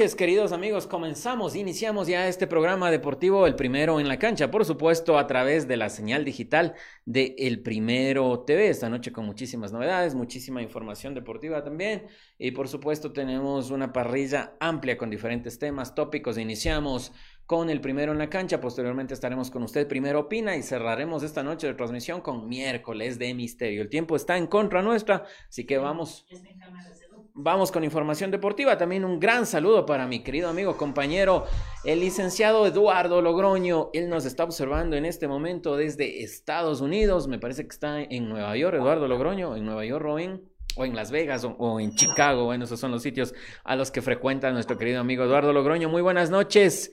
Noches, queridos amigos. Comenzamos, iniciamos ya este programa deportivo, el primero en la cancha, por supuesto, a través de la señal digital de El Primero TV. Esta noche con muchísimas novedades, muchísima información deportiva también. Y por supuesto, tenemos una parrilla amplia con diferentes temas, tópicos. Iniciamos con el primero en la cancha. Posteriormente estaremos con usted, primero opina, y cerraremos esta noche de transmisión con miércoles de misterio. El tiempo está en contra nuestra, así que vamos. Vamos con información deportiva. También un gran saludo para mi querido amigo, compañero, el licenciado Eduardo Logroño. Él nos está observando en este momento desde Estados Unidos. Me parece que está en Nueva York, Eduardo Logroño, en Nueva York o en, o en Las Vegas o, en Chicago. Bueno, esos son los sitios a los que frecuenta nuestro querido amigo Eduardo Logroño. Muy buenas noches,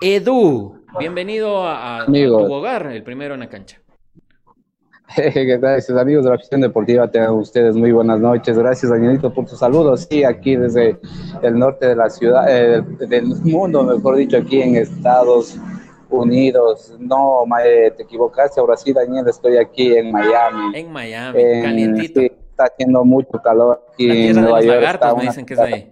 Edu. Bienvenido a, a tu hogar, el primero en la cancha. ¿Qué tal, sus amigos de la afición deportiva? Tengan ustedes muy buenas noches. Gracias, Danielito, por tus saludos. Sí, aquí desde el norte de la ciudad, eh, del mundo, mejor dicho, aquí en Estados Unidos. No, eh, te equivocaste. Ahora sí, Daniel, estoy aquí en Miami. En Miami, calientito. Sí, está haciendo mucho calor aquí en Nueva York. me dicen que es ahí.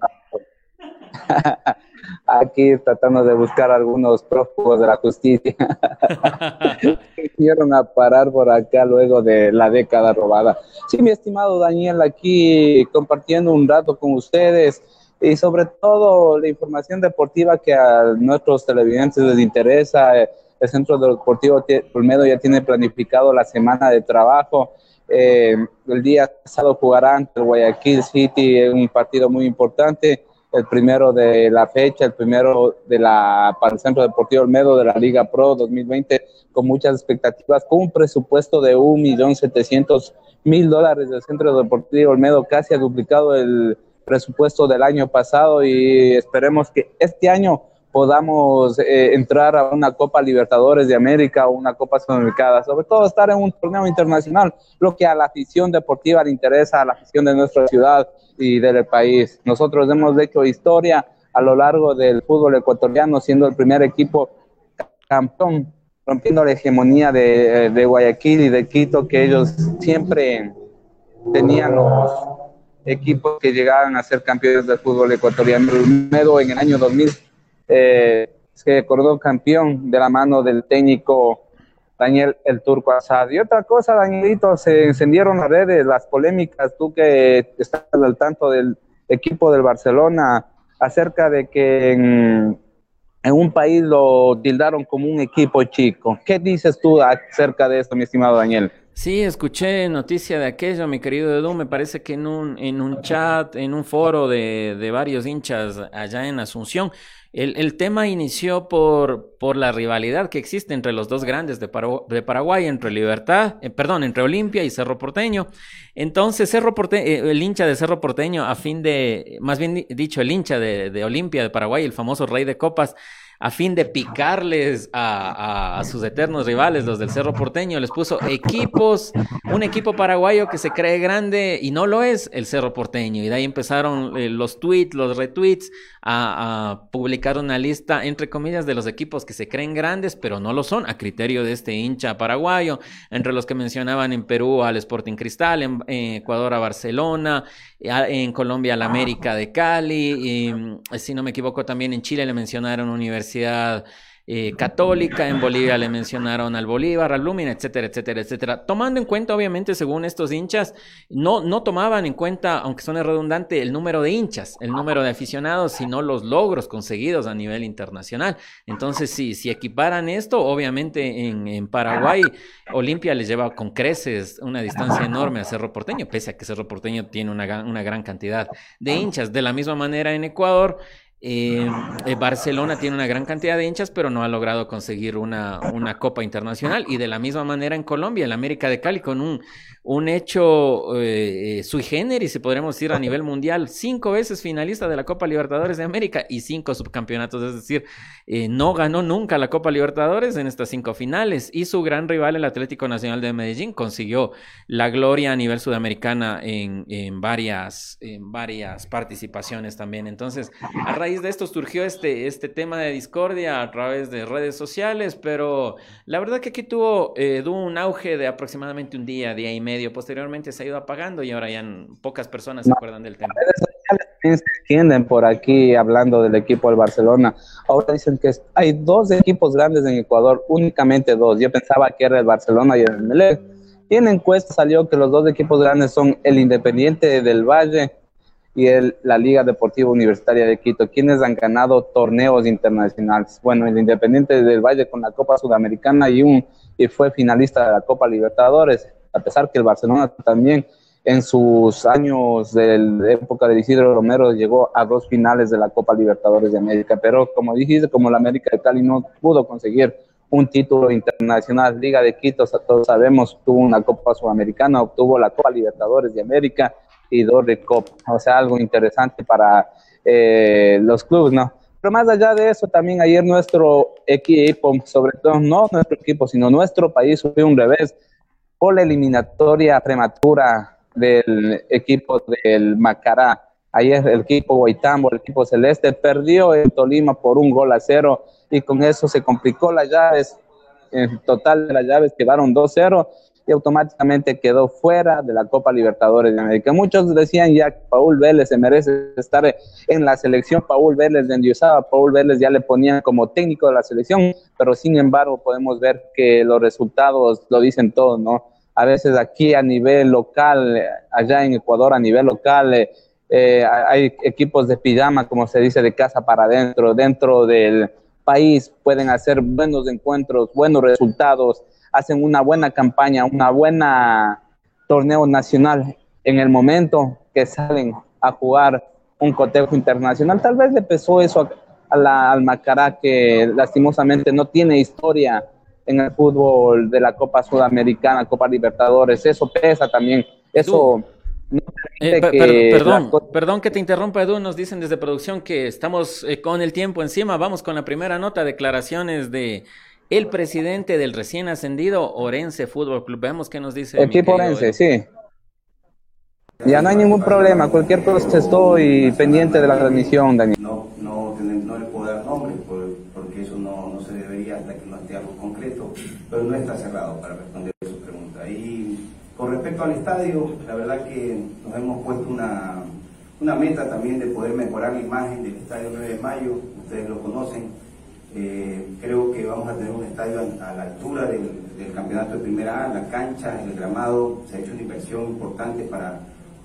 aquí tratando de buscar algunos prófugos de la justicia. Vinieron a parar por acá luego de la década robada. Sí, mi estimado Daniel, aquí compartiendo un rato con ustedes y sobre todo la información deportiva que a nuestros televidentes les interesa. El Centro Deportivo Olmedo ya tiene planificado la semana de trabajo. Eh, el día pasado jugará ante el Guayaquil City, un partido muy importante el primero de la fecha, el primero de la, para el Centro Deportivo Olmedo de la Liga Pro 2020, con muchas expectativas, con un presupuesto de 1.700.000 dólares del Centro Deportivo Olmedo, casi ha duplicado el presupuesto del año pasado y esperemos que este año podamos eh, entrar a una Copa Libertadores de América o una Copa Sudamericana, sobre todo estar en un torneo internacional, lo que a la afición deportiva le interesa, a la afición de nuestra ciudad y del país. Nosotros hemos hecho historia a lo largo del fútbol ecuatoriano, siendo el primer equipo campeón, rompiendo la hegemonía de, de Guayaquil y de Quito, que ellos siempre tenían los equipos que llegaban a ser campeones del fútbol ecuatoriano. El Medo en el año 2000 eh, se acordó campeón de la mano del técnico Daniel el Turco Asad. Y otra cosa, Danielito, se encendieron las redes, las polémicas, tú que estás al tanto del equipo del Barcelona, acerca de que en, un país lo tildaron como un equipo chico. ¿Qué dices tú acerca de esto, mi estimado Daniel? Sí, escuché noticia de aquello, mi querido Edu. Me parece que en un, en un chat, en un foro de, de varios hinchas allá en Asunción, el, tema inició por, por, la rivalidad que existe entre los dos grandes de, Paraguay, entre Libertad, eh, perdón, entre Olimpia y Cerro Porteño. Entonces, Cerro Porteño, eh, el hincha de Cerro Porteño, a fin de, más bien dicho, el hincha de Olimpia de Paraguay, el famoso rey de copas, a fin de picarles a, sus eternos rivales, los del Cerro Porteño. Les puso equipos, un equipo paraguayo que se cree grande y no lo es, el Cerro Porteño. Y de ahí empezaron eh, los tweets, los retweets, a, publicar una lista, entre comillas, de los equipos que se creen grandes, pero no lo son, a criterio de este hincha paraguayo, entre los que mencionaban en Perú al Sporting Cristal, en, Ecuador a Barcelona, en Colombia al América de Cali, y, si no me equivoco también en Chile le mencionaron Universidad eh, católica, en Bolivia le mencionaron al Bolívar, al Lumin, etcétera, etcétera, etcétera. Tomando en cuenta, obviamente, según estos hinchas, no, no tomaban en cuenta, aunque suene redundante, el número de hinchas, el número de aficionados, sino los logros conseguidos a nivel internacional. Entonces, si, si equiparan esto, obviamente en, en Paraguay, Olimpia les lleva con creces una distancia enorme a Cerro Porteño, pese a que Cerro Porteño tiene una, una gran cantidad de hinchas. De la misma manera en Ecuador, eh, eh, Barcelona tiene una gran cantidad de hinchas, pero no ha logrado conseguir una, una, Copa Internacional. Y de la misma manera en Colombia, el América de Cali, con un, un hecho eh, sui generis, si podremos decir, a nivel mundial, cinco veces finalista de la Copa Libertadores de América y cinco subcampeonatos, es decir, no ganó nunca la Copa Libertadores en estas cinco finales. Y su gran rival, el Atlético Nacional de Medellín, consiguió la gloria a nivel sudamericana en, en varias, en varias participaciones también. Entonces, a raíz de esto surgió este, este tema de discordia a través de redes sociales, pero la verdad que aquí tuvo eh, un auge de aproximadamente un día, día y medio. Posteriormente se ha ido apagando y ahora ya pocas personas se acuerdan del tema. se extienden por aquí hablando del equipo del Barcelona. Ahora dicen que hay dos equipos grandes en Ecuador, únicamente dos. Yo pensaba que era el Barcelona y el Melec. Y en encuesta salió que los dos equipos grandes son el Independiente del Valle y el, la Liga Deportiva Universitaria de Quito, quienes han ganado torneos internacionales. Bueno, el Independiente del Valle con la Copa Sudamericana y, un, y fue finalista de la Copa Libertadores, a pesar que el Barcelona también en sus años de época de Isidro Romero llegó a dos finales de la Copa Libertadores de América, pero como dijiste, como la América de Cali no pudo conseguir un título internacional, Liga de Quito, todos sabemos, tuvo una Copa Sudamericana, obtuvo la Copa Libertadores de América y dos de Copa, o sea, algo interesante para eh, los clubes, ¿no? Pero más allá de eso, también ayer nuestro equipo, sobre todo no nuestro equipo, sino nuestro país, sufrió un revés por la eliminatoria prematura del equipo del Macará. Ayer el equipo Guaitambo, el equipo celeste, perdió en Tolima por un gol a cero y con eso se complicó las llaves. En total de las llaves quedaron 2-0 y automáticamente quedó fuera de la Copa Libertadores de América. Muchos decían ya que Paul Vélez se merece estar en la selección. Paul Vélez de endiosaba, Paul Vélez ya le ponían como técnico de la selección, pero sin embargo podemos ver que los resultados lo dicen todo, ¿no? a veces aquí a nivel local, allá en Ecuador a nivel local, eh, eh, hay equipos de pijama, como se dice, de casa para adentro, dentro del país, pueden hacer buenos encuentros, buenos resultados, hacen una buena campaña, una buena torneo nacional en el momento que salen a jugar un cotejo internacional. Tal vez le pesó eso a la, al Macará, que lastimosamente no tiene historia en el fútbol de la Copa Sudamericana, Copa Libertadores, eso pesa también, eso... Eh, perdón, perdón que te interrumpa, Edu. Nos dicen desde producción que estamos eh, con el tiempo encima. Vamos con la primera nota, declaraciones de el presidente del recién ascendido Orense Fútbol Club. Veamos qué nos dice. Equipo Orense, sí. Ya no hay ningún problema. Cualquier cosa estoy pendiente de la transmisión, Daniel. No, no, no le puedo dar nombre porque eso no, no se debería hasta que no esté algo concreto, pero no está cerrado para responder su pregunta. Y con respecto al estadio, la verdad que nos hemos puesto una, una meta también de poder mejorar la imagen del estadio 9 de mayo, ustedes lo conocen. Eh, creo que vamos a tener un estadio a, la altura del, campeonato de primera A, la cancha, el gramado, se ha hecho una inversión importante para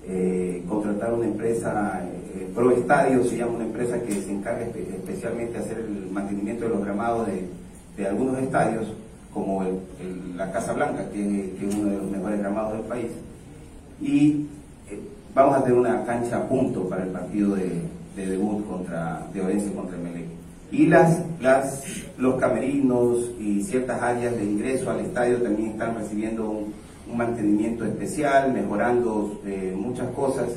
eh, contratar una empresa, eh, Pro Estadio se llama una empresa que se encarga especialmente de hacer el mantenimiento de los gramados de, algunos estadios, como la Casa Blanca, que, es uno de los mejores gramados del país. Y eh, vamos a tener una cancha a punto para el partido de, debut contra, de Orense contra el Melec. Y las, las, los camerinos y ciertas áreas de ingreso al estadio también están recibiendo un, un mantenimiento especial, mejorando eh, muchas cosas.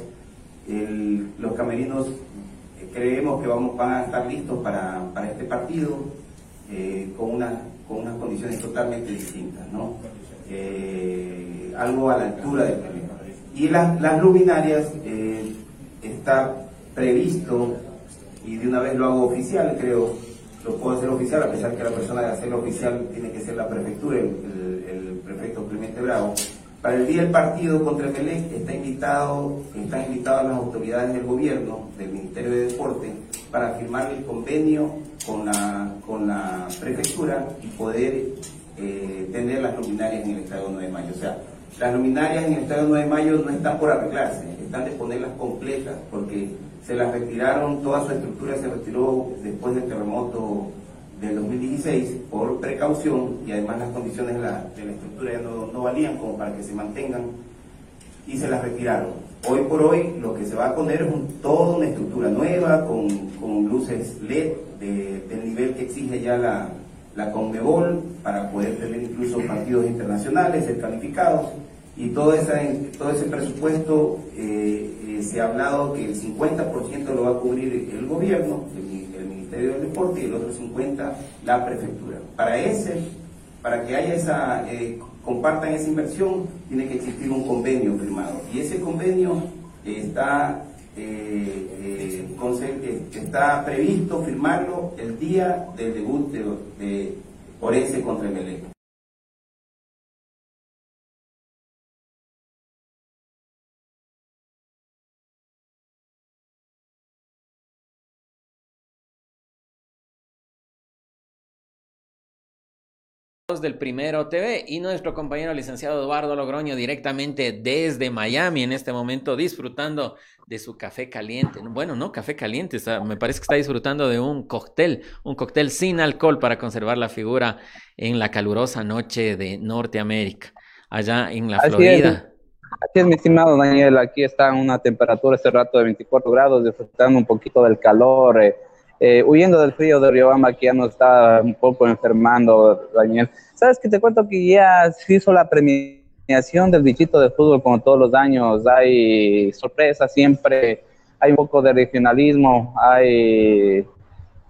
los camerinos eh, creemos que vamos, van a estar listos para, este partido eh, con, una, con unas condiciones totalmente distintas, ¿no? algo a la altura del problema. Y las, las luminarias está previsto, y de una vez lo hago oficial, creo, lo puedo hacer oficial, a pesar que la persona de hacerlo oficial tiene que ser la prefectura, el, prefecto Clemente Bravo. Para el día del partido contra el está invitado, están invitadas las autoridades del gobierno, del Ministerio de Deporte, para firmar el convenio con la, con la prefectura y poder eh, tener las luminarias en el Estadio 9 de Mayo. O sea, las luminarias en el Estadio 9 de Mayo no están por arreglarse, están de ponerlas completas, porque se las retiraron, toda su estructura se retiró después del terremoto del 2016 por precaución y además las condiciones de la, estructura ya no, valían como para que se mantengan y se las retiraron. Hoy por hoy lo que se va a poner es un, toda una estructura nueva con, con luces LED del nivel que exige ya la, la Conmebol para poder tener incluso partidos internacionales, ser calificados y todo, esa, todo ese presupuesto eh, eh, se ha hablado que el 50% lo va a cubrir el gobierno, el, Ministerio del Deporte y el otro 50% la prefectura. Para ese, para que haya esa, eh, compartan esa inversión, tiene que existir un convenio firmado. Y ese convenio está, está previsto firmarlo el día del debut de, de Orense contra el. Del Primero TV y nuestro compañero licenciado Eduardo Logroño directamente desde Miami en este momento disfrutando de su café caliente. Bueno, no café caliente, me parece que está disfrutando de un cóctel, un cóctel sin alcohol para conservar la figura en la calurosa noche de Norteamérica, allá en la Florida. Así es, mi estimado Daniel, aquí está una temperatura este rato de 24 grados, disfrutando un poquito del calor. Eh, eh, huyendo del frío de Riobamba que ya nos está un poco enfermando, Daniel. ¿Sabes que te cuento que ya se hizo la premiación del bichito de fútbol como todos los años? Hay sorpresa siempre, hay un poco de regionalismo, hay...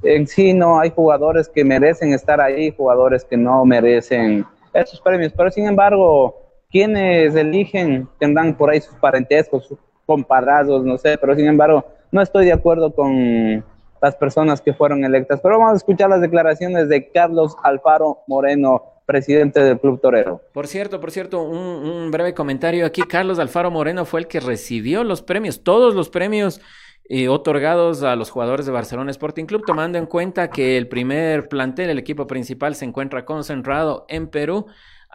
En sí, no, hay jugadores que merecen estar ahí, jugadores que no merecen esos premios, pero sin embargo, quienes eligen tendrán por ahí sus parentescos, sus compadrazos, no sé, pero sin embargo, no estoy de acuerdo con las personas que fueron electas. Pero vamos a escuchar las declaraciones de Carlos Alfaro Moreno, presidente del Club Torero. Por cierto, por cierto, un, breve comentario aquí. Carlos Alfaro Moreno fue el que recibió los premios, todos los premios eh, otorgados a los jugadores de Barcelona Sporting Club, tomando en cuenta que el primer plantel, el equipo principal, se encuentra concentrado en Perú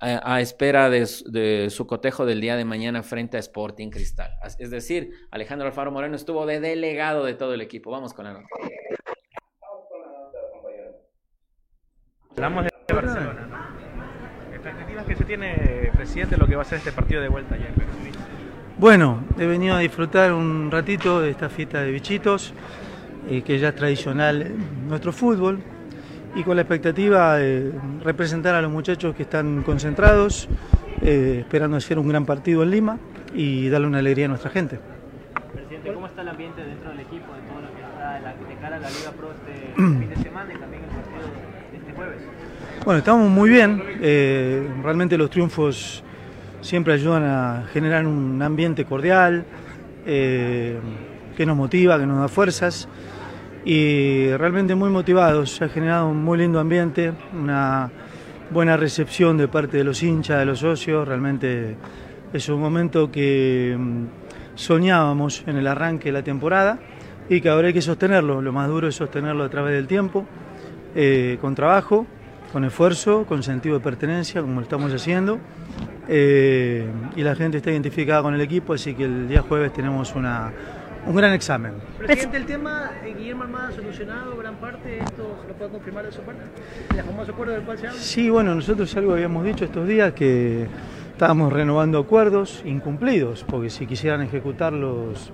a, espera de, su cotejo del día de mañana frente a Sporting Cristal. Es decir, Alejandro Alfaro Moreno estuvo de delegado de todo el equipo. Vamos con la nota. Hablamos de Barcelona, ¿no? Expectativas que se tiene, presidente, lo que va a ser este partido de vuelta ayer. Bueno, he venido a disfrutar un ratito de esta fiesta de bichitos, eh, que ya es tradicional en nuestro fútbol y con la expectativa de representar a los muchachos que están concentrados, eh, esperando hacer un gran partido en Lima y darle una alegría a nuestra gente. Presidente, ¿cómo está el ambiente dentro del equipo, de todo lo que está de cara a la Liga Pro este fin de semana y también el partido de este jueves? Bueno, estamos muy bien. Eh, realmente los triunfos siempre ayudan a generar un ambiente cordial, eh, que nos motiva, que nos da fuerzas y realmente muy motivados. Se ha generado un muy lindo ambiente, una buena recepción de parte de los hinchas, de los socios. Realmente es un momento que mm, soñábamos en el arranque de la temporada y que ahora hay que sostenerlo. Lo más duro es sostenerlo a través del tiempo, eh, con trabajo, con esfuerzo, con sentido de pertenencia, como lo estamos haciendo. Eh, y la gente está identificada con el equipo, así que el día jueves tenemos una un gran examen. Presidente, el tema de Guillermo Armada solucionado gran parte, ¿esto lo puede confirmar de su parte? ¿El famoso acuerdo del cual se habla? Sí, bueno, nosotros algo habíamos dicho estos días que estábamos renovando acuerdos incumplidos, porque si quisieran ejecutarlos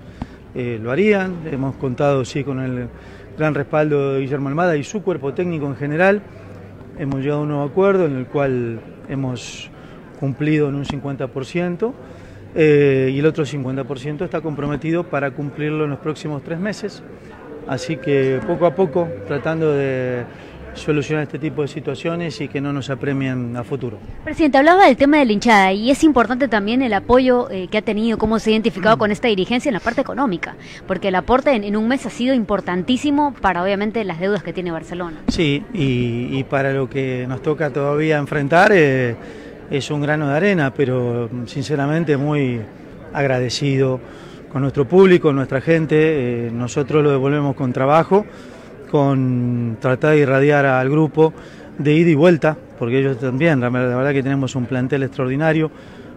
eh, lo harían. Hemos contado, sí, con el gran respaldo de Guillermo Armada y su cuerpo técnico en general. Hemos llegado a un nuevo acuerdo en el cual hemos cumplido en un 50%. Eh, y el otro 50% está comprometido para cumplirlo en los próximos tres meses. Así que poco a poco tratando de solucionar este tipo de situaciones y que no nos apremien a futuro. Presidente, hablaba del tema de la hinchada y es importante también el apoyo eh, que ha tenido, cómo se ha identificado con esta dirigencia en la parte económica, porque el aporte en, un mes ha sido importantísimo para obviamente las deudas que tiene Barcelona. Sí, y, para lo que nos toca todavía enfrentar. Eh, es un grano de arena, pero sinceramente muy agradecido con nuestro público, nuestra gente. Eh, nosotros lo devolvemos con trabajo, con tratar de irradiar al grupo de ida y vuelta, porque ellos también, la verdad que tenemos un plantel extraordinario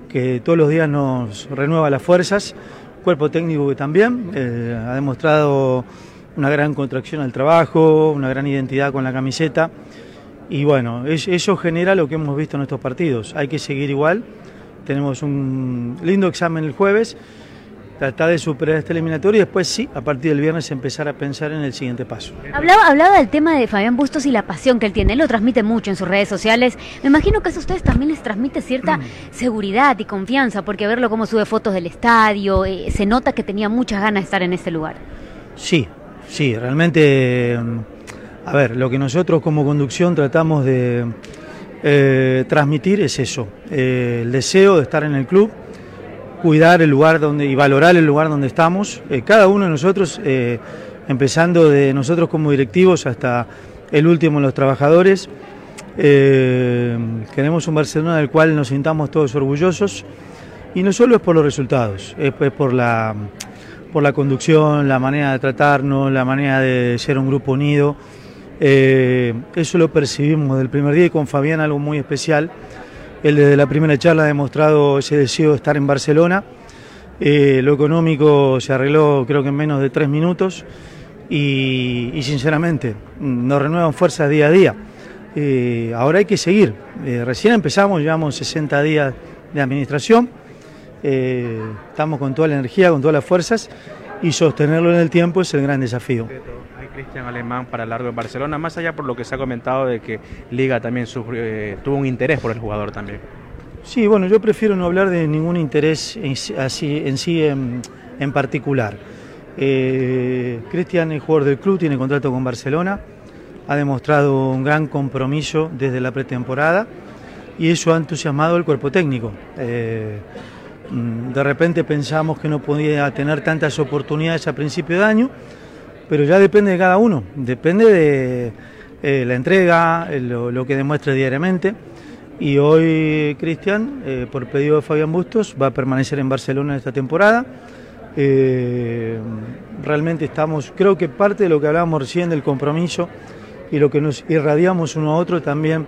que todos los días nos renueva las fuerzas, cuerpo técnico que también eh, ha demostrado una gran contracción al trabajo, una gran identidad con la camiseta. Y bueno, eso genera lo que hemos visto en estos partidos. Hay que seguir igual. Tenemos un lindo examen el jueves, tratar de superar este eliminatorio y después sí, a partir del viernes empezar a pensar en el siguiente paso. Hablaba, hablaba del tema de Fabián Bustos y la pasión que él tiene. Él lo transmite mucho en sus redes sociales. Me imagino que eso a ustedes también les transmite cierta mm. seguridad y confianza, porque verlo como sube fotos del estadio, eh, se nota que tenía muchas ganas de estar en ese lugar. Sí, sí, realmente... A ver, lo que nosotros como conducción tratamos de eh, transmitir es eso, eh, el deseo de estar en el club, cuidar el lugar donde y valorar el lugar donde estamos. Eh, cada uno de nosotros, empezando de nosotros como directivos hasta el último, los trabajadores, queremos un Barcelona del cual nos sintamos todos orgullosos y no solo es por los resultados, es por la, por la conducción, la manera de tratarnos, la manera de ser un grupo unido Eh, eso lo percibimos del primer día y con Fabián algo muy especial. Él desde la primera charla ha demostrado ese deseo de estar en Barcelona. Eh, lo económico se arregló creo que en menos de tres minutos y, sinceramente nos renuevan fuerzas día a día. Eh, ahora hay que seguir. recién empezamos, llevamos 60 días de administración. estamos con toda la energía, con todas las fuerzas y sostenerlo en el tiempo es el gran desafío. Cristian Alemán para largo en Barcelona, más allá por lo que se ha comentado de que Liga también eh, tuvo un interés por el jugador también. Sí, bueno, yo prefiero no hablar de ningún interés en, así, en sí en, particular. Eh, Cristian es jugador del club, tiene contrato con Barcelona, ha demostrado un gran compromiso desde la pretemporada y eso ha entusiasmado al cuerpo técnico. Eh, mm, de repente pensamos que no podía tener tantas oportunidades a principio de año pero ya depende de cada uno, depende de eh, la entrega, lo, que demuestre diariamente. Y hoy Cristian, eh, por pedido de Fabián Bustos, va a permanecer en Barcelona esta temporada. Eh, realmente estamos, creo que parte de lo que hablábamos recién del compromiso y lo que nos irradiamos uno a otro también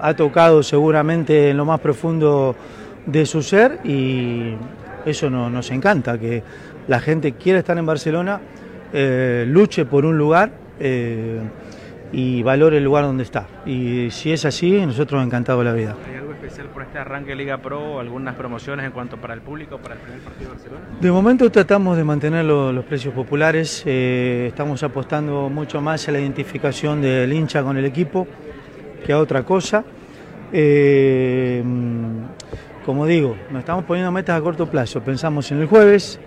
ha tocado seguramente en lo más profundo de su ser y eso nos encanta, que la gente quiera estar en Barcelona eh, luche por un lugar eh, y valore el lugar donde está. Y si es así, nosotros encantado la vida. ¿Hay algo especial por este arranque de Liga Pro? ¿Algunas promociones en cuanto para el público, para el primer partido de Barcelona? De momento tratamos de mantener los precios populares. Eh, estamos apostando mucho más a la identificación del hincha con el equipo que a otra cosa. como digo, nos estamos poniendo metas a corto plazo. Pensamos en el jueves,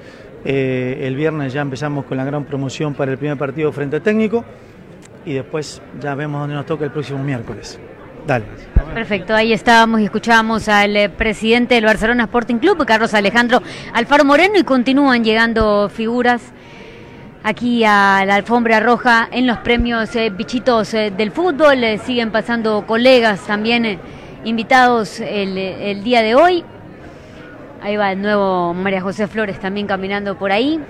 eh, el viernes ya empezamos con la gran promoción para el primer partido frente técnico y después ya vemos dónde nos toca el próximo miércoles. Dale. Perfecto, ahí estábamos y escuchábamos al eh, presidente del Barcelona Sporting Club, Carlos Alejandro Alfaro Moreno, y continúan llegando figuras aquí a la alfombra roja en los premios eh, bichitos del fútbol. siguen pasando colegas también invitados el día de hoy. Ahí va el nuevo María José Flores también caminando por ahí.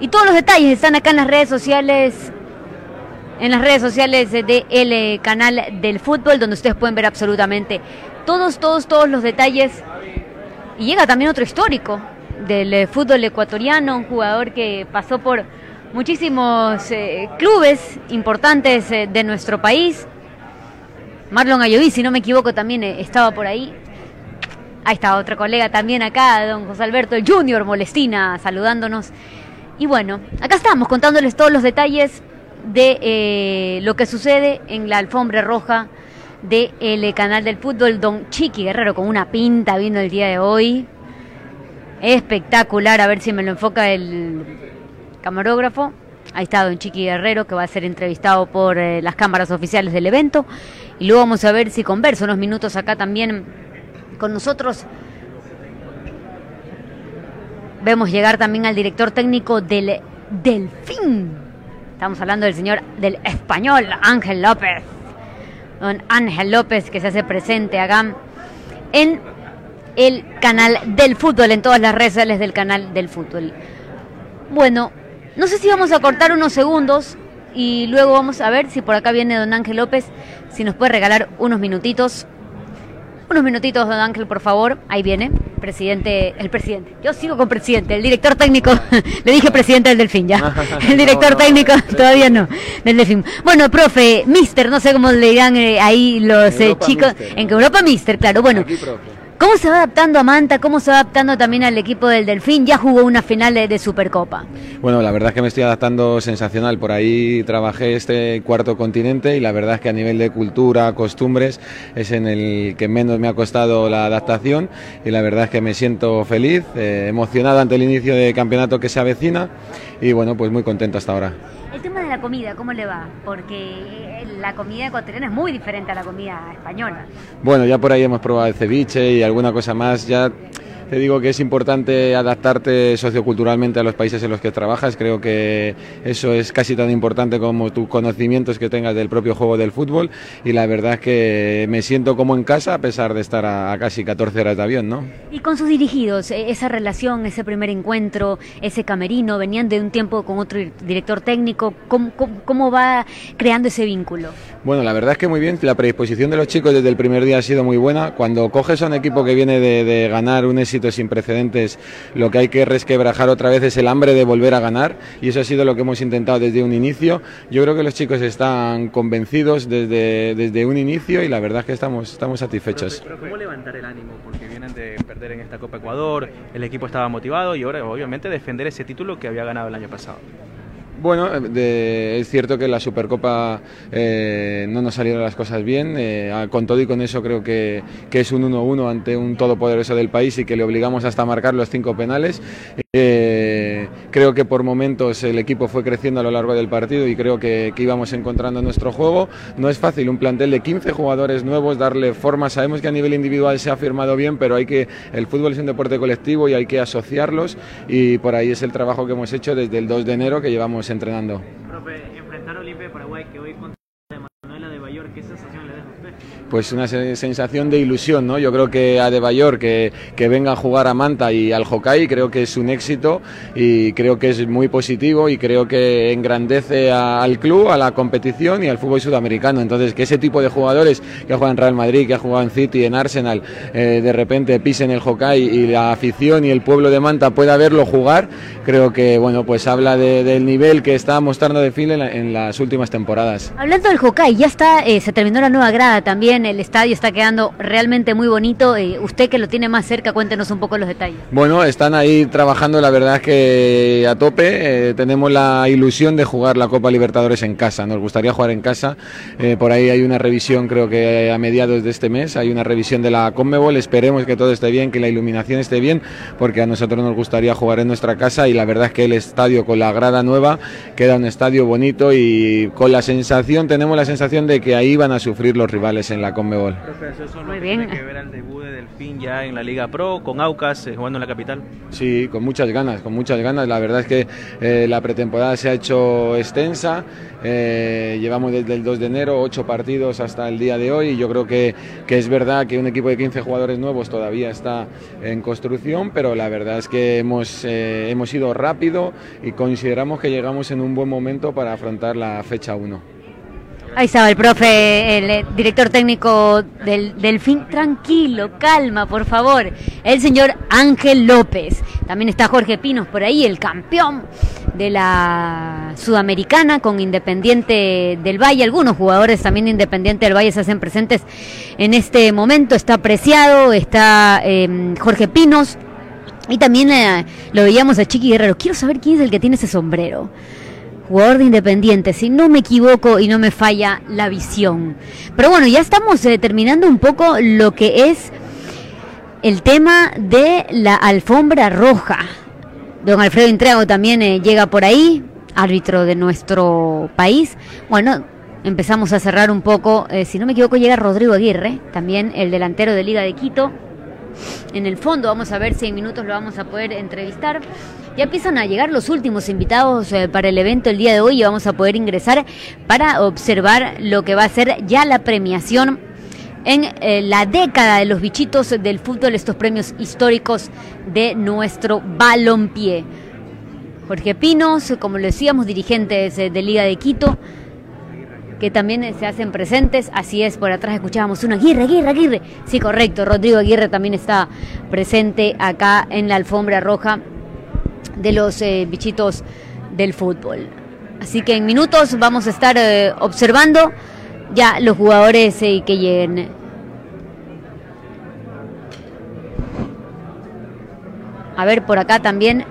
Y todos los detalles están acá en las redes sociales, en las redes sociales del el canal del fútbol, donde ustedes pueden ver absolutamente todos, todos, todos los detalles. Y llega también otro histórico del eh, fútbol ecuatoriano, un jugador que pasó por muchísimos eh, clubes importantes eh, de nuestro país. Marlon Ayoví, si no me equivoco, también estaba por ahí. Ahí está otro colega también acá, don José Alberto Junior Molestina, saludándonos. Y bueno, acá estamos contándoles todos los detalles de eh, lo que sucede en la alfombra roja del canal del fútbol. Don Chiqui Guerrero con una pinta viendo el día de hoy. Espectacular, a ver si me lo enfoca el camarógrafo. Ahí está Don Chiqui Guerrero que va a ser entrevistado por eh, las cámaras oficiales del evento. Y luego vamos a ver si converso unos minutos acá también con nosotros vemos llegar también al director técnico del Delfín. Estamos hablando del señor del español, Ángel López. Don Ángel López que se hace presente acá en el canal del fútbol, en todas las redes sociales del canal del fútbol. Bueno, no sé si vamos a cortar unos segundos y luego vamos a ver si por acá viene don Ángel López, si nos puede regalar unos minutitos unos minutitos, don Ángel, por favor. Ahí viene, presidente, el presidente. Yo sigo con presidente, el director técnico. Le dije presidente del Delfín ya. El director técnico todavía no, del Delfín. Bueno, profe, mister, no sé cómo le dirán eh, ahí los eh, chicos. En Europa, mister, claro. Bueno. ¿Cómo se va adaptando a Manta? ¿Cómo se va adaptando también al equipo del Delfín? Ya jugó una final de, Supercopa. Bueno, la verdad es que me estoy adaptando sensacional. Por ahí trabajé este cuarto continente y la verdad es que a nivel de cultura, costumbres, es en el que menos me ha costado la adaptación y la verdad es que me siento feliz, eh, emocionado ante el inicio de campeonato que se avecina y bueno, pues muy contento hasta ahora. El tema de la comida, ¿cómo le va? Porque la comida ecuatoriana es muy diferente a la comida española. Bueno, ya por ahí hemos probado el ceviche y alguna cosa más. Ya te digo que es importante adaptarte socioculturalmente a los países en los que trabajas. Creo que eso es casi tan importante como tus conocimientos que tengas del propio juego del fútbol. Y la verdad es que me siento como en casa a pesar de estar a, casi 14 horas de avión, ¿no? Y con sus dirigidos, e, esa relación, ese primer encuentro, ese camerino, venían de un tiempo con otro director técnico. ¿Cómo, cómo va creando ese vínculo? Bueno, la verdad es que muy bien. La predisposición de los chicos desde el primer día ha sido muy buena. Cuando coges a un equipo que viene de, ganar un éxito sin precedentes, lo que hay que resquebrajar otra vez es el hambre de volver a ganar y eso ha sido lo que hemos intentado desde un inicio. Yo creo que los chicos están convencidos desde, desde un inicio y la verdad es que estamos, estamos satisfechos. ¿cómo levantar el ánimo? Porque vienen de perder en esta Copa Ecuador, el equipo estaba motivado y ahora obviamente defender ese título que había ganado el año pasado. Bueno, es cierto que la Supercopa eh, no nos salieron las cosas bien. Eh, con todo y con eso creo que, que es un 1-1 ante un todopoderoso del país y que le obligamos hasta marcar los cinco penales. Eh, creo que por momentos el equipo fue creciendo a lo largo del partido y creo que, íbamos encontrando nuestro juego. No es fácil un plantel de 15 jugadores nuevos darle forma. Sabemos que a nivel individual se ha firmado bien, pero hay que el fútbol es un deporte colectivo y hay que asociarlos y por ahí es el trabajo que hemos hecho desde el 2 de enero que llevamos entrenando enfrentar a Olimpia de Paraguay que hoy contra Manuela de Bayor, ¿qué sensación le deja a usted? Pues una sensación de ilusión, ¿no? Yo creo que a de Bayor que, que venga a jugar a Manta y al Hokkaido creo que es un éxito y creo que es muy positivo y creo que engrandece al club, a la competición y al fútbol sudamericano. Entonces, que ese tipo de jugadores que juegan en Real Madrid, que ha jugado en City, en Arsenal, eh, de repente pisen el Hokkaido y la afición y el pueblo de Manta pueda verlo jugar, creo que, bueno, pues habla del nivel que está mostrando de Fil en, las últimas temporadas. Hablando del Hokkaido, ya está, eh, se terminó la nueva grada también, el estadio está quedando realmente muy bonito. Eh, usted que lo tiene más cerca, cuéntenos un poco los detalles. Bueno, están ahí trabajando, la verdad es que a tope. Eh, tenemos la ilusión de jugar la Copa Libertadores en casa. Nos gustaría jugar en casa. por ahí hay una revisión, creo que a mediados de este mes, hay una revisión de la Conmebol. Esperemos que todo esté bien, que la iluminación esté bien, porque a nosotros nos gustaría jugar en nuestra casa y la verdad es que el estadio con la grada nueva queda un estadio bonito y con la sensación, tenemos la sensación de que ahí van a sufrir los rivales en la Conmebol. Muy bien. Tiene que ver al debut de Delfín ya en la Liga Pro, con Aucas eh, jugando en la capital. Sí, con muchas ganas, con muchas ganas. La verdad es que eh, la pretemporada se ha hecho extensa. Eh, llevamos desde el 2 de enero ocho partidos hasta el día de hoy y yo creo que, que es verdad que un equipo de 15 jugadores nuevos todavía está en construcción, pero la verdad es que hemos, hemos ido rápido y consideramos que llegamos en un buen momento para afrontar la fecha 1. Ahí estaba el profe, el eh, director técnico del Delfín. Tranquilo, calma, por favor. El señor Ángel López. También está Jorge Pinos por ahí, el campeón de la Sudamericana con Independiente del Valle. Algunos jugadores también de Independiente del Valle se hacen presentes en este momento. Está apreciado, está em, Jorge Pinos. Y también eh, lo veíamos a Chiqui Guerrero. Quiero saber quién es el que tiene ese sombrero jugador de Independiente, si no me equivoco y no me falla la visión. Pero bueno, ya estamos determinando un poco lo que es el tema de la alfombra roja. Don Alfredo Intriago también eh, llega por ahí, árbitro de nuestro país. Bueno, empezamos a cerrar un poco, eh, si no me equivoco llega Rodrigo Aguirre, también el delantero de Liga de Quito. En el fondo vamos a ver si en minutos lo vamos a poder entrevistar. Ya empiezan a llegar los últimos invitados eh, para el evento el día de hoy y vamos a poder ingresar para observar lo que va a ser ya la premiación en eh, la década de los bichitos del fútbol, estos premios históricos de nuestro balompié. Jorge Pinos, como lo decíamos, dirigentes de Liga de Quito, que también se hacen presentes. Así es, por atrás escuchábamos una Aguirre, Aguirre, Aguirre. Sí, correcto, Rodrigo Aguirre también está presente acá en la alfombra roja de los eh, bichitos del fútbol. Así que en minutos vamos a estar eh, observando ya los jugadores eh, que lleguen. A ver, por acá también.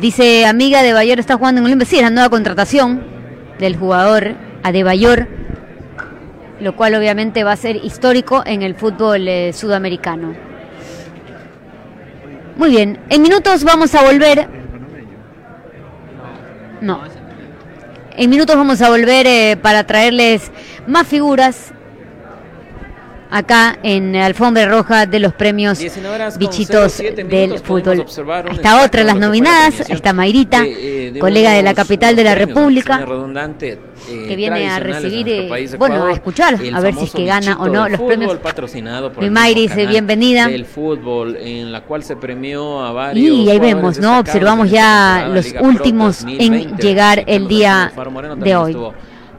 dice, amiga de Bayor está jugando en Olimpia. Sí, es la nueva contratación del jugador Adebayor, lo cual obviamente va a ser histórico en el fútbol sudamericano. Muy bien, en minutos vamos a volver. No. En minutos vamos a volver eh, para traerles más figuras acá en Alfombra Roja de los premios Bichitos del fútbol. Está otra de las nominadas, está Mayrita, eh, colega de la capital de la República, eh, que viene a recibir, eh, bueno, a escuchar, a ver si es que gana o no los premios. patrocinado Mi Mayris, bienvenida. El fútbol, en la cual se premió a varios. Y ahí vemos, ¿no? Observamos ya los últimos en llegar el día de hoy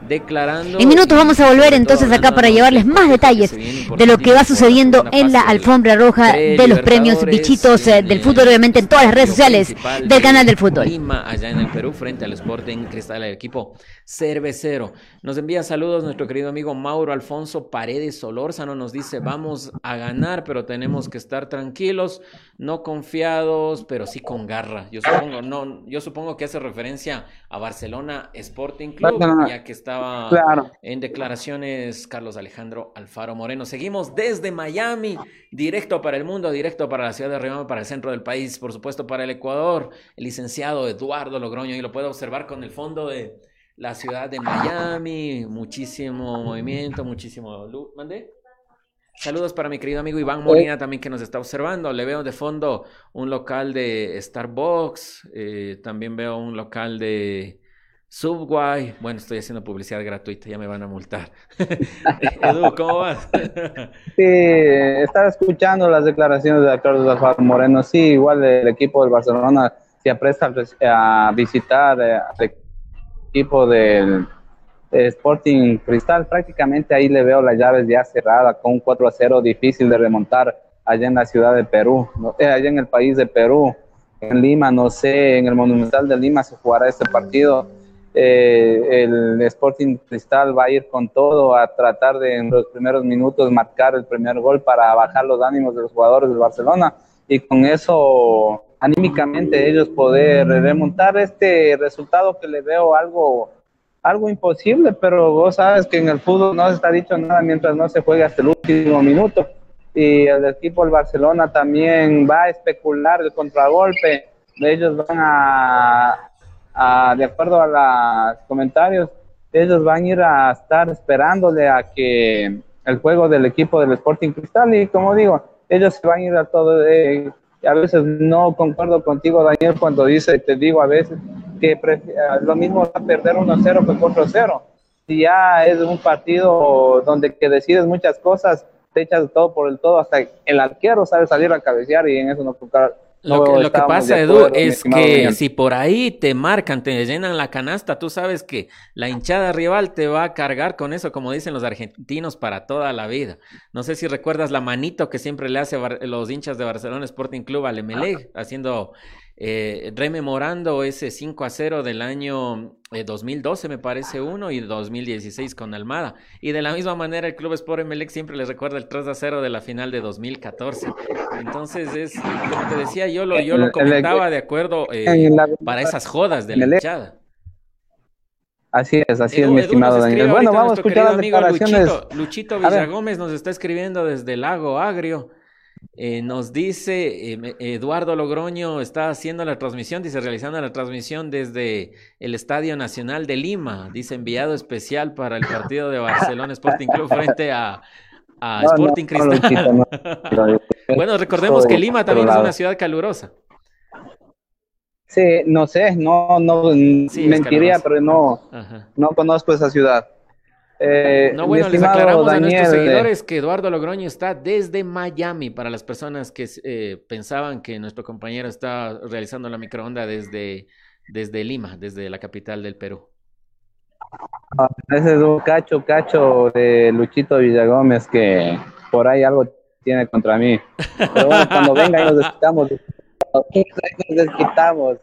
declarando. En minutos vamos a volver entonces acá para llevarles más detalles de lo que va sucediendo en la alfombra roja de los premios bichitos eh, del fútbol, obviamente en todas las redes sociales del canal del fútbol. Lima, allá en el Perú, frente al Sporting Cristal, el equipo cervecero. Nos envía saludos nuestro querido amigo Mauro Alfonso Paredes Solórzano, nos dice, vamos a ganar, pero tenemos que estar tranquilos, no confiados, pero sí con garra. Yo supongo, no, yo supongo que hace referencia a Barcelona Sporting Club, ya que estaba en declaraciones Carlos Alejandro Alfaro Moreno. Seguimos desde Miami, directo para el mundo, directo para la ciudad de Río, para el centro del país, por supuesto para el Ecuador, el licenciado Eduardo Logroño, y lo puede observar con el fondo de la ciudad de Miami, muchísimo movimiento, muchísimo luz. ¿Mandé? Saludos para mi querido amigo Iván Molina también que nos está observando. Le veo de fondo un local de Starbucks, eh, también veo un local de Subway, bueno, estoy haciendo publicidad gratuita, ya me van a multar. Edu, ¿cómo vas? sí, estaba escuchando las declaraciones de Carlos Alfaro Moreno. Sí, igual el equipo del Barcelona se apresta a visitar eh, al equipo del Sporting Cristal. Prácticamente ahí le veo las llaves ya cerradas con un 4 a 0 difícil de remontar allá en la ciudad de Perú, eh, allá en el país de Perú. En Lima, no sé, en el Monumental de Lima se jugará este partido eh, el Sporting Cristal va a ir con todo a tratar de en los primeros minutos marcar el primer gol para bajar los ánimos de los jugadores del Barcelona. Y con eso anímicamente ellos poder remontar este resultado que le veo algo algo imposible, pero vos sabes que en el fútbol no se está dicho nada mientras no se juegue hasta el último minuto. Y el equipo del Barcelona también va a especular el contragolpe, ellos van a, de acuerdo a los comentarios, ellos van a ir a estar esperándole a que el juego del equipo del Sporting Cristal y como digo, ellos van a ir a todo. Eh, a veces no concuerdo contigo, Daniel, cuando dice, te digo a veces que lo mismo va a perder 1-0 que 4-0. Si ya es un partido donde que decides muchas cosas, te echas todo por el todo, hasta el arquero sabe salir a cabecear y en eso no lo, que, pasa, Edu, es que si por ahí te marcan, te llenan la canasta, tú sabes que la hinchada rival te va a cargar con eso, como dicen los argentinos, para toda la vida. No sé si recuerdas la manito que siempre le hace los hinchas de Barcelona Sporting Club al Emelec, haciendo eh, rememorando ese 5 a 0 del año 2012, eh, me parece uno, y 2016 con Almada. Y de la misma manera, el Club Sport Emelec siempre les recuerda el 3 a 0 de la final de 2014. Entonces, es como te decía, yo lo, yo lo comentaba de acuerdo eh, para esas jodas de la hinchada. Así es, así es, mi estimado Daniel. Bueno, vamos a escuchar las declaraciones. Luchito, Luchito Villagómez nos está escribiendo desde Lago Agrio. Eh, nos dice eh, Eduardo Logroño está haciendo la transmisión, dice realizando la transmisión desde el Estadio Nacional de Lima, dice enviado especial para el partido de Barcelona Sporting Club frente a, Sporting Cristal. bueno, recordemos que Lima también es una ciudad calurosa. Sí, no sé, no, no mentiría, pero no, no conozco esa ciudad. Eh, no, bueno, les aclaramos a nuestros seguidores que Eduardo Logroño está desde Miami. Para las personas que eh, pensaban que nuestro compañero está realizando la microonda desde, desde Lima, desde la capital del Perú. Ah, ese es un cacho, cacho de Luchito Villagómez que por ahí algo tiene contra mí. Pero bueno, cuando venga y nos desquitamos, nos desquitamos.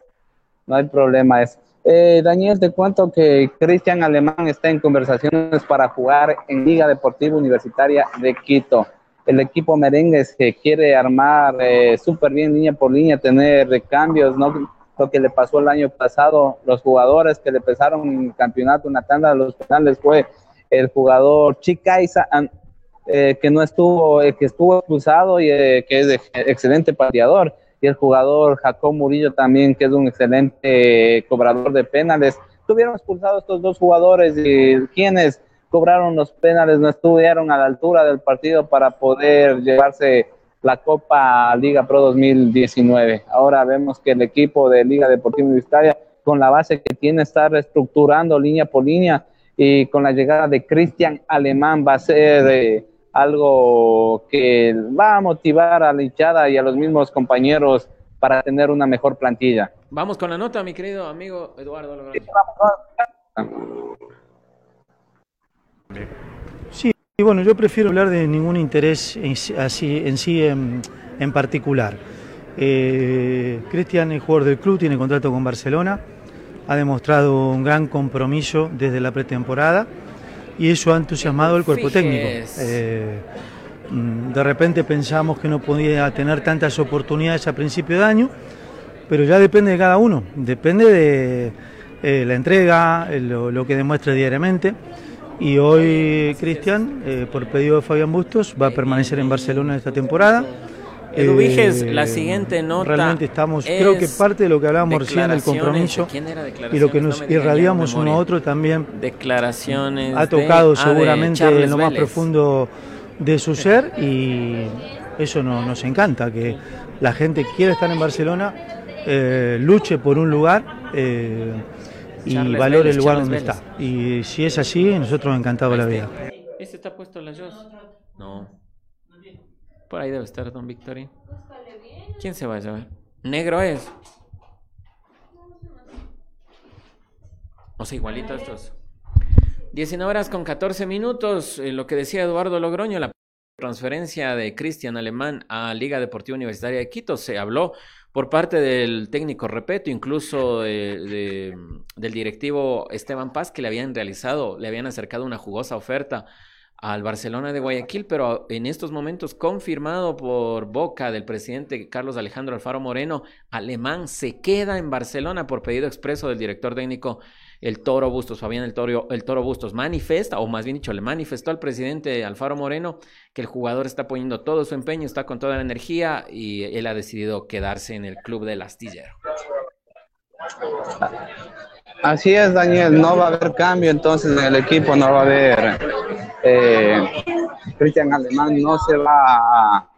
No hay problema. eso. Eh, Daniel, te cuento que Cristian Alemán está en conversaciones para jugar en Liga Deportiva Universitaria de Quito. El equipo merengue que quiere armar eh, súper bien línea por línea, tener recambios, ¿no? Lo que le pasó el año pasado, los jugadores que le pesaron en el campeonato, una tanda de los finales fue el jugador Chicaiza, eh, que no estuvo, que estuvo expulsado y que es excelente pateador y el jugador Jacob Murillo también, que es un excelente cobrador de penales. Tuvieron expulsados estos dos jugadores, y quienes cobraron los penales, no estuvieron a la altura del partido para poder llevarse la Copa Liga Pro 2019. Ahora vemos que el equipo de Liga Deportiva Universitaria, con la base que tiene, está reestructurando línea por línea y con la llegada de Cristian Alemán va a ser eh, algo que va a motivar a la hinchada y a los mismos compañeros para tener una mejor plantilla. Vamos con la nota, mi querido amigo Eduardo. Sí, y bueno, yo prefiero hablar de ningún interés en, así, en sí en, particular. Eh, Cristian es jugador del club, tiene contrato con Barcelona, ha demostrado un gran compromiso desde la pretemporada y eso ha entusiasmado al cuerpo técnico. Eh, mm, de repente pensamos que no podía tener tantas oportunidades a principio de año, pero ya depende de cada uno, depende de eh, la entrega, lo, que demuestre diariamente. Y hoy Cristian, eh, por pedido de Fabián Bustos, va a permanecer en Barcelona esta temporada. Edu Viges, la siguiente nota. Realmente estamos, creo que parte de lo que hablábamos recién del compromiso y lo que nos irradiamos uno a otro también. Declaraciones. Ha tocado seguramente en lo más profundo de su ser y eso no, nos encanta, que la gente quiera estar en Barcelona, eh, luche por un lugar. Eh, y valore el lugar donde está. Y si es así, nosotros encantado la vida. ¿Este está puesto la Jos? No. Por ahí debe estar Don Victoria. ¿Quién se va a llevar? ¿Negro es? O sea, igualito estos. 19 horas con 14 minutos. Eh, lo que decía Eduardo Logroño, la transferencia de Cristian Alemán a Liga Deportiva Universitaria de Quito. Se habló por parte del técnico Repeto, incluso del directivo Esteban Paz, que le habían realizado, le habían acercado una jugosa oferta al Barcelona de Guayaquil, pero en estos momentos confirmado por boca del presidente Carlos Alejandro Alfaro Moreno, alemán se queda en Barcelona por pedido expreso del director técnico el Toro Bustos, Fabián el Toro, el Toro Bustos, manifiesta, o más bien dicho, le manifestó al presidente Alfaro Moreno que el jugador está poniendo todo su empeño, está con toda la energía y él ha decidido quedarse en el club del astillero. Así es, Daniel, no va a haber cambio entonces en el equipo, no va a haber. Eh, Cristian Alemán no se va a,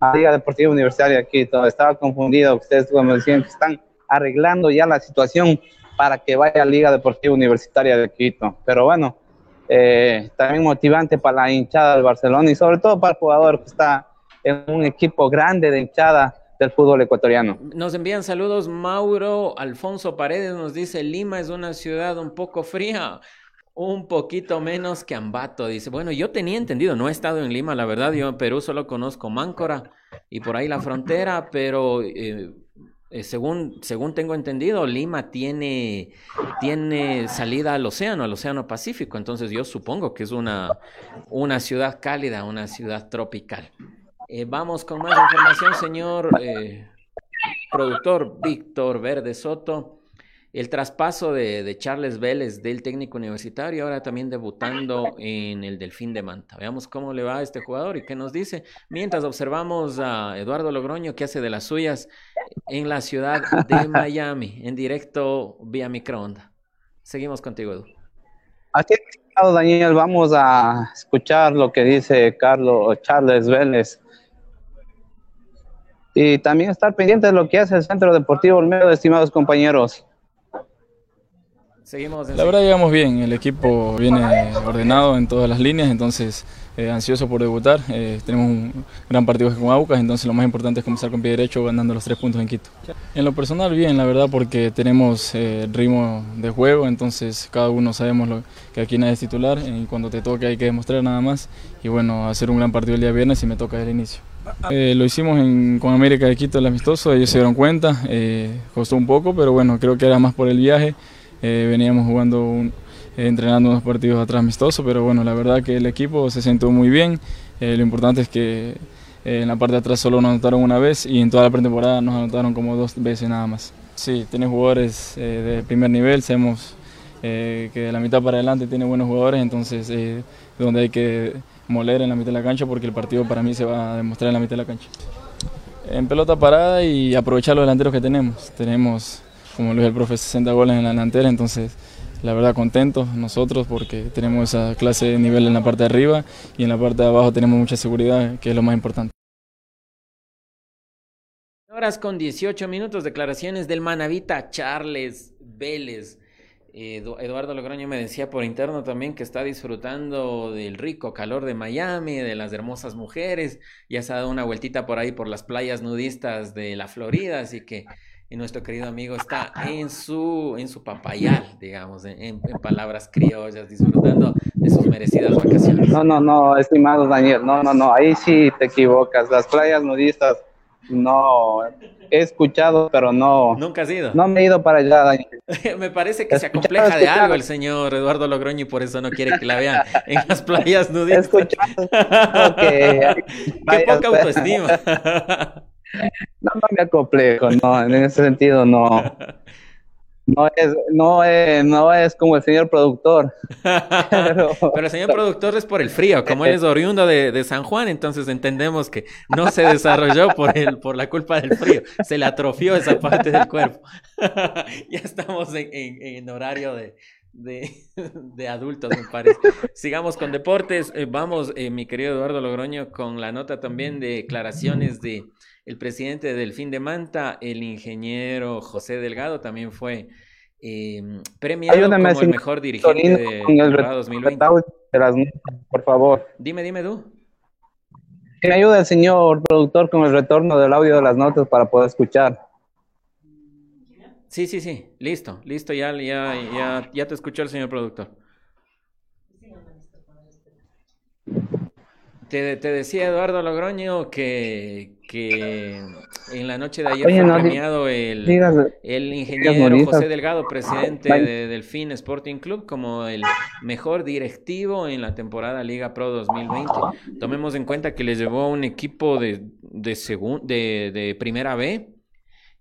a Liga Deportiva Universitaria aquí, todo estaba confundido, ustedes como decían que están arreglando ya la situación para que vaya a Liga Deportiva Universitaria de Quito. Pero bueno, eh, también motivante para la hinchada del Barcelona y sobre todo para el jugador que está en un equipo grande de hinchada del fútbol ecuatoriano. Nos envían saludos Mauro Alfonso Paredes, nos dice Lima es una ciudad un poco fría. Un poquito menos que Ambato, dice. Bueno, yo tenía entendido, no he estado en Lima, la verdad, yo en Perú solo conozco Máncora y por ahí la frontera, pero eh, eh, según, según tengo entendido, Lima tiene, tiene salida al océano, al océano Pacífico, entonces yo supongo que es una, una ciudad cálida, una ciudad tropical. Eh, vamos con más información, señor eh, productor Víctor Verde Soto el traspaso de, Charles Vélez del técnico universitario, ahora también debutando en el Delfín de Manta. Veamos cómo le va a este jugador y qué nos dice. Mientras observamos a Eduardo Logroño que hace de las suyas en la ciudad de Miami, en directo vía microonda. Seguimos contigo, Edu. Así es, Daniel, vamos a escuchar lo que dice Carlos Charles Vélez. Y también estar pendiente de lo que hace el Centro Deportivo Olmedo, estimados compañeros. La verdad llegamos bien, el equipo viene ordenado en todas las líneas, entonces eh, ansioso por debutar. Eh, tenemos un gran partido con Aucas, entonces lo más importante es comenzar con pie derecho ganando los tres puntos en Quito. En lo personal bien, la verdad, porque tenemos eh, ritmo de juego, entonces cada uno sabemos lo, que aquí nadie es titular y cuando te toque hay que demostrar nada más y bueno, hacer un gran partido el día viernes y me toca desde el inicio. lo hicimos con América de Quito el amistoso, ellos se dieron cuenta, costó un poco, pero bueno, creo que era más por el viaje. Eh, veníamos jugando, eh, entrenando unos partidos atrás amistosos, pero bueno, la verdad que el equipo se sentó muy bien. Eh, lo importante es que en la parte de atrás solo nos anotaron una vez y en toda la pretemporada nos anotaron como dos veces nada más. Sí, tiene jugadores de primer nivel, sabemos que de la mitad para adelante tiene buenos jugadores, entonces donde hay que moler en la mitad de la cancha porque el partido para mí se va a demostrar en la mitad de la cancha. En pelota parada y aprovechar los delanteros que tenemos. Tenemos como lo dijo el profe, 60 goles en la delantera, entonces la verdad contentos nosotros porque tenemos esa clase de nivel en la parte de arriba y en la parte de abajo tenemos mucha seguridad, que es lo más importante. Horas con 18 minutos, declaraciones del Manavita Charles Vélez. Eduardo Logroño me decía por interno también que está disfrutando del rico calor de Miami, de las hermosas mujeres, ya se ha dado una vueltita por ahí por las playas nudistas de la Florida, así que nuestro querido amigo está en su, en su papayal, digamos, en, palabras criollas, disfrutando de sus merecidas vacaciones. No, no, no, estimado Daniel, no, no, no, ahí sí te equivocas. Las playas nudistas no he escuchado, pero no. Nunca has ido. No me he ido para allá, Daniel. me parece que se acompleja de algo el señor Eduardo Logroño y por eso no quiere que la vean en las playas nudistas. He que Qué poca autoestima. No, no me acomplejo, no, en ese sentido no. No es, no, es, no es como el señor productor. Pero... el señor productor es por el frío, como él es oriundo de, de, San Juan, entonces entendemos que no se desarrolló por, el, por la culpa del frío, se le atrofió esa parte del cuerpo. ya estamos en, en, horario de, de, de, adultos, me parece. Sigamos con deportes. Eh, vamos, eh, mi querido Eduardo Logroño, con la nota también de declaraciones de el presidente del Fin de Manta, el ingeniero José Delgado, también fue eh, premiado como el mejor dirigente de el 2020. por favor. Dime, dime tú. Que me ayude el señor productor con el retorno del audio de las notas para poder escuchar. Sí, sí, sí, listo, listo, ya, ya, ya, ya te escuchó el señor productor. Te, decía Eduardo Logroño que, que en la noche de ayer fue premiado el, el ingeniero José Delgado, presidente de Delfín Sporting Club, como el mejor directivo en la temporada Liga Pro 2020. Tomemos en cuenta que le llevó un equipo de, de, de, de primera B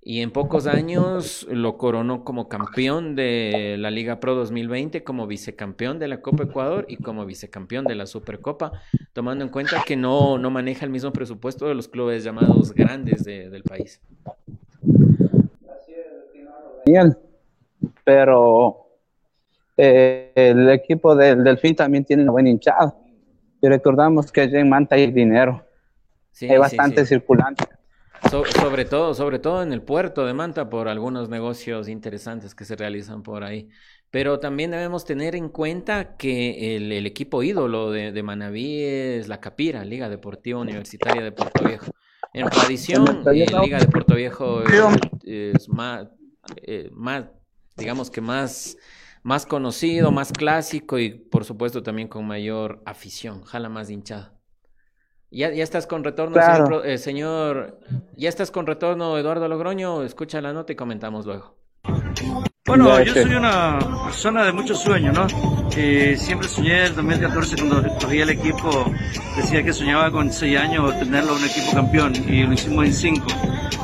y en pocos años lo coronó como campeón de la Liga Pro 2020, como vicecampeón de la Copa Ecuador y como vicecampeón de la Supercopa, tomando en cuenta que no, no maneja el mismo presupuesto de los clubes llamados grandes del país. Daniel, pero eh, el equipo del Delfín también tiene una buena hinchada. Y recordamos que en Manta hay dinero. hay bastante circulante sobre todo, sobre todo en el puerto de Manta por algunos negocios interesantes que se realizan por ahí. Pero también debemos tener en cuenta que el, equipo ídolo de, de, Manaví es la Capira, Liga Deportiva Universitaria de Puerto Viejo. En tradición, eh, Liga de Puerto Viejo es, más, eh, más, digamos que más, más conocido, más clásico y por supuesto también con mayor afición, jala más hinchada. Ya, ya estás con retorno, eh, señor, Ya estás con retorno, Eduardo Logroño. Escucha la nota y comentamos luego. Bueno, yo soy una persona de muchos sueños, ¿no? Eh, siempre soñé el 2014 cuando cogí el equipo, decía que soñaba con seis años tenerlo un equipo campeón y lo hicimos en cinco.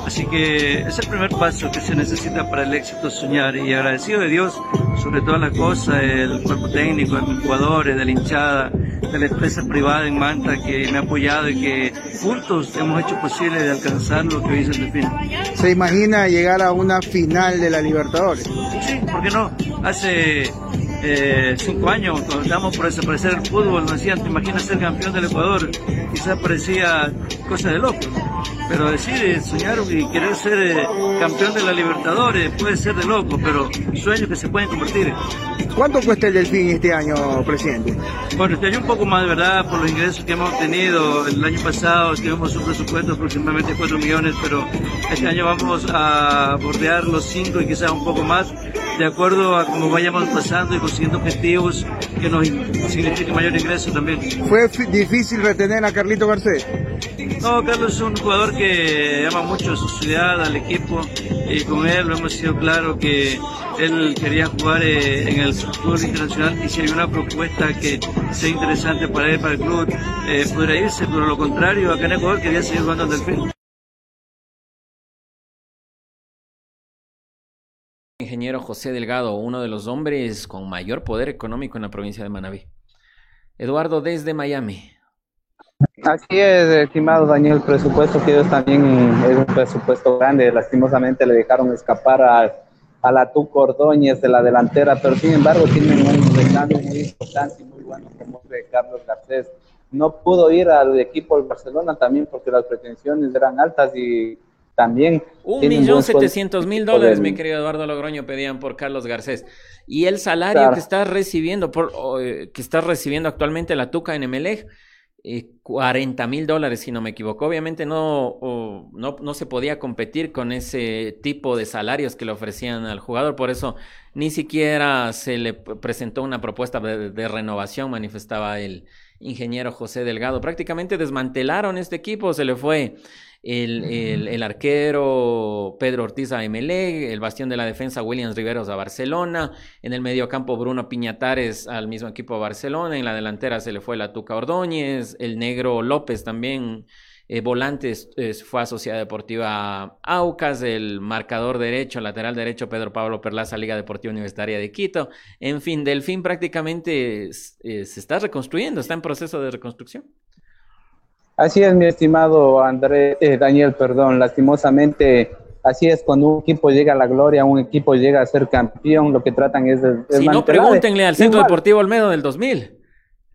Así que es el primer paso que se necesita para el éxito soñar y agradecido de Dios sobre todas las cosas, el cuerpo técnico, de mis jugadores, de la hinchada, de la empresa privada en Manta que me ha apoyado y que juntos hemos hecho posible de alcanzar lo que hoy es el fin. ¿Se imagina llegar a una final de la Libertadores? Sí, ¿por qué no? Hace eh, cinco años, cuando estábamos por desaparecer el fútbol, nos decían, ¿te imaginas ser campeón del Ecuador? Quizás parecía cosa de loco, pero decir, soñar y querer ser eh, campeón de la Libertadores puede ser de loco, pero sueños que se pueden convertir. ¿Cuánto cuesta el Delfín este año, presidente? Bueno, este año un poco más verdad por los ingresos que hemos obtenido. El año pasado tuvimos un presupuesto de aproximadamente 4 millones, pero este año vamos a bordear los 5 y quizás un poco más de acuerdo a cómo vayamos pasando y consiguiendo objetivos que nos signifiquen mayor ingreso también. ¿Fue difícil retener a Carlito Garcés? No, Carlos es un jugador que ama mucho a su ciudad, al equipo, y con él lo hemos sido claro que él quería jugar eh, en el fútbol internacional y si hay una propuesta que sea interesante para él, para el club, eh, podría irse, pero lo contrario, acá en Ecuador quería seguir jugando en Delfín. Ingeniero José Delgado, uno de los hombres con mayor poder económico en la provincia de Manabí. Eduardo, desde Miami. Así es, estimado Daniel, el presupuesto que ellos también es un presupuesto grande. Lastimosamente le dejaron escapar a la Tuco Ordóñez de la delantera, pero sin embargo tienen un recambio muy importante y muy bueno como de Carlos Garcés. No pudo ir al equipo del Barcelona también porque las pretensiones eran altas y también... Un millón setecientos mil dólares, mi querido Eduardo Logroño, pedían por Carlos Garcés. Y el salario que está recibiendo, por, eh, que está recibiendo actualmente la Tuca en Emelec, 40 eh, mil dólares, si no me equivoco. Obviamente no, no, no, se podía competir con ese tipo de salarios que le ofrecían al jugador, por eso ni siquiera se le presentó una propuesta de, renovación, manifestaba el ingeniero José Delgado. Prácticamente desmantelaron este equipo, se le fue el, el, arquero Pedro Ortiz a MLE, el bastión de la defensa Williams Riveros a Barcelona, en el mediocampo Bruno Piñatares al mismo equipo Barcelona, en la delantera se le fue la Tuca Ordóñez, el negro López también. Eh, volantes fue a Sociedad Deportiva Aucas, el marcador derecho, lateral derecho Pedro Pablo Perlaza, Liga Deportiva Universitaria de Quito. En fin, Delfín prácticamente eh, se está reconstruyendo, está en proceso de reconstrucción. Así es, mi estimado André, eh, Daniel, perdón, lastimosamente, así es cuando un equipo llega a la gloria, un equipo llega a ser campeón, lo que tratan es de... si no, pregúntenle al Centro Deportivo Olmedo del 2000.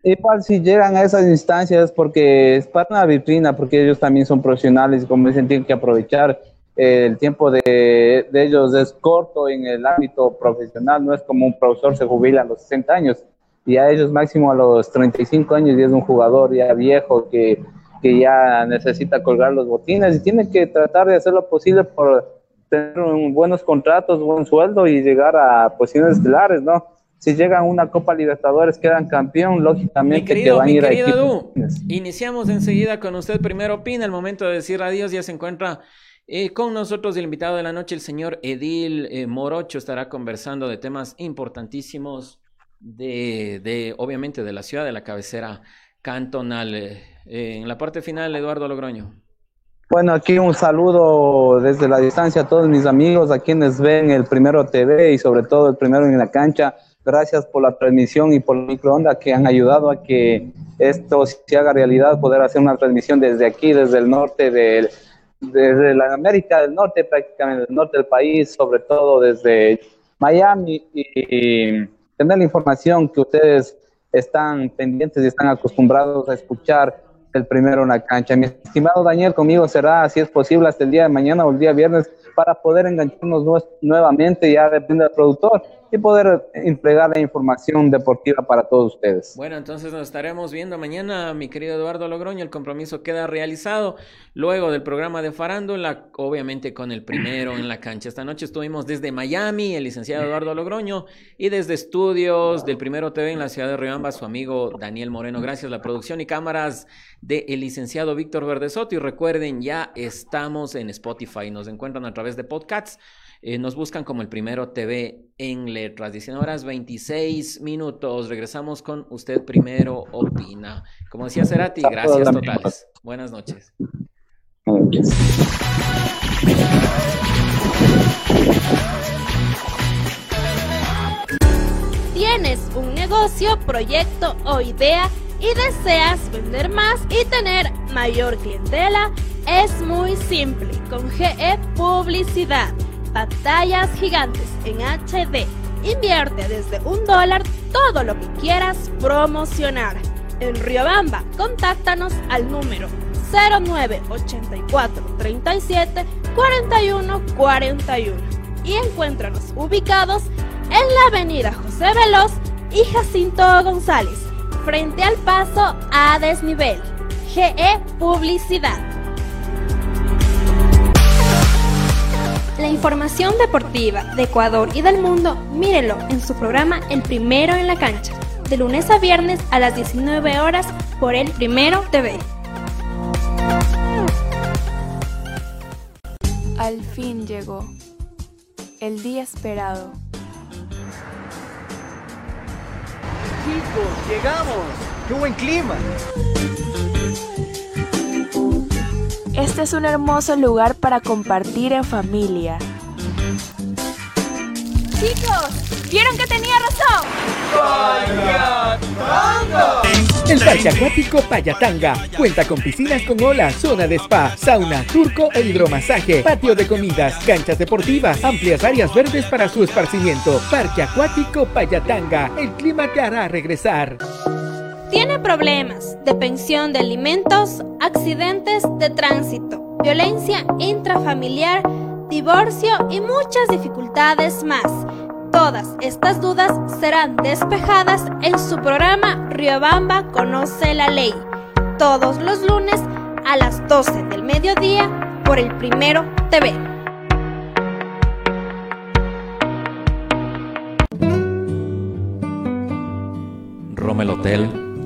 Igual si llegan a esas instancias porque es para una vitrina, porque ellos también son profesionales y como dicen tienen que aprovechar eh, el tiempo de, de, ellos es corto en el ámbito profesional, no es como un profesor se jubila a los 60 años y a ellos máximo a los 35 años y es un jugador ya viejo que que ya necesita colgar los botines y tiene que tratar de hacer lo posible por tener buenos contratos, buen sueldo y llegar a posiciones estelares, ¿no? Si llegan a una Copa Libertadores, quedan campeón, lógicamente que van a ir a Edu, iniciamos enseguida con usted. Primero opina, el momento de decir adiós ya se encuentra eh, con nosotros el invitado de la noche, el señor Edil eh, Morocho, estará conversando de temas importantísimos de, de, obviamente, de la ciudad, de la cabecera cantonal. Eh, en la parte final, Eduardo Logroño. Bueno, aquí un saludo desde la distancia a todos mis amigos, a quienes ven el Primero TV y sobre todo el Primero en la cancha. Gracias por la transmisión y por la microonda que han ayudado a que esto se haga realidad, poder hacer una transmisión desde aquí, desde el norte del, desde la América del Norte, prácticamente el norte del país, sobre todo desde Miami y tener la información que ustedes están pendientes y están acostumbrados a escuchar el primero en la cancha. Mi estimado Daniel, conmigo será, si es posible, hasta el día de mañana o el día viernes para poder engancharnos nuevamente, ya depende del productor, y poder entregar la información deportiva para todos ustedes. Bueno, entonces nos estaremos viendo mañana, mi querido Eduardo Logroño. El compromiso queda realizado luego del programa de Farándula, obviamente con el primero en la cancha. Esta noche estuvimos desde Miami, el licenciado Eduardo Logroño, y desde estudios del Primero TV en la ciudad de Riobamba, su amigo Daniel Moreno. Gracias, la producción y cámaras del licenciado Víctor Verdesoto. Y recuerden, ya estamos en Spotify, nos encuentran a través de podcasts. Eh, nos buscan como el primero TV en letras. 19 horas 26 minutos. Regresamos con Usted Primero Opina. Como decía Cerati, gracias totales. Buenas noches. Tienes un negocio, proyecto o idea y deseas vender más y tener mayor clientela, es muy simple con GE Publicidad pantallas gigantes en HD. Invierte desde un dólar todo lo que quieras promocionar. En Riobamba, contáctanos al número 0984 37 41 41 y encuéntranos ubicados en la avenida José Veloz y Jacinto González, frente al paso a desnivel. GE Publicidad. La información deportiva de Ecuador y del mundo, mírelo en su programa El Primero en la Cancha, de lunes a viernes a las 19 horas por El Primero TV. Al fin llegó el día esperado. Chicos, llegamos. ¡Qué buen clima! Este es un hermoso lugar para compartir en familia. Chicos, ¿vieron que tenía razón? El Parque Acuático Payatanga cuenta con piscinas con olas, zona de spa, sauna, turco e hidromasaje, patio de comidas, canchas deportivas, amplias áreas verdes para su esparcimiento. Parque Acuático Payatanga, el clima te hará regresar. Tiene problemas de pensión de alimentos, accidentes de tránsito, violencia intrafamiliar, divorcio y muchas dificultades más. Todas estas dudas serán despejadas en su programa Riobamba Conoce la Ley, todos los lunes a las 12 del mediodía por el Primero TV. Rommel Hotel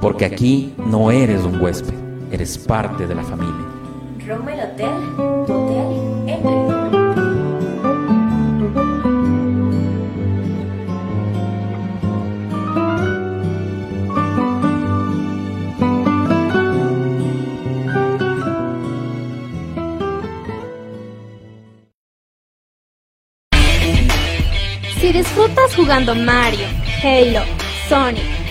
Porque aquí no eres un huésped, eres parte de la familia. Roma el Hotel, tu hotel en Si disfrutas jugando Mario, Halo, Sonic,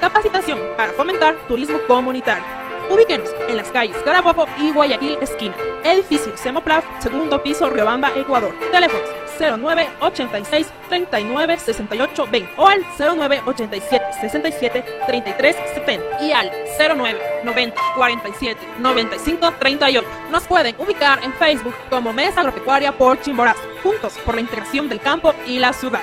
Capacitación para fomentar turismo comunitario. Ubíquenos en las calles Carabobo y Guayaquil esquina. Edificio Semoplaf, segundo piso, Riobamba, Ecuador. Teléfonos 09 86 39 68 20 o al 09 87 67 33 70 y al 09 90 47 95 38. Nos pueden ubicar en Facebook como Mesa Agropecuaria por Chimborazo, juntos por la integración del campo y la ciudad.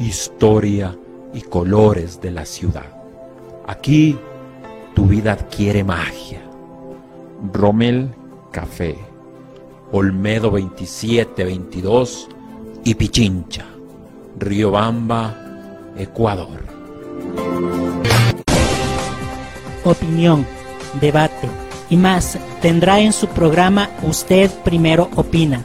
historia y colores de la ciudad. Aquí tu vida adquiere magia. Rommel Café, Olmedo 2722 y Pichincha, Riobamba, Ecuador. opinión, debate y más tendrá en su programa Usted Primero Opina,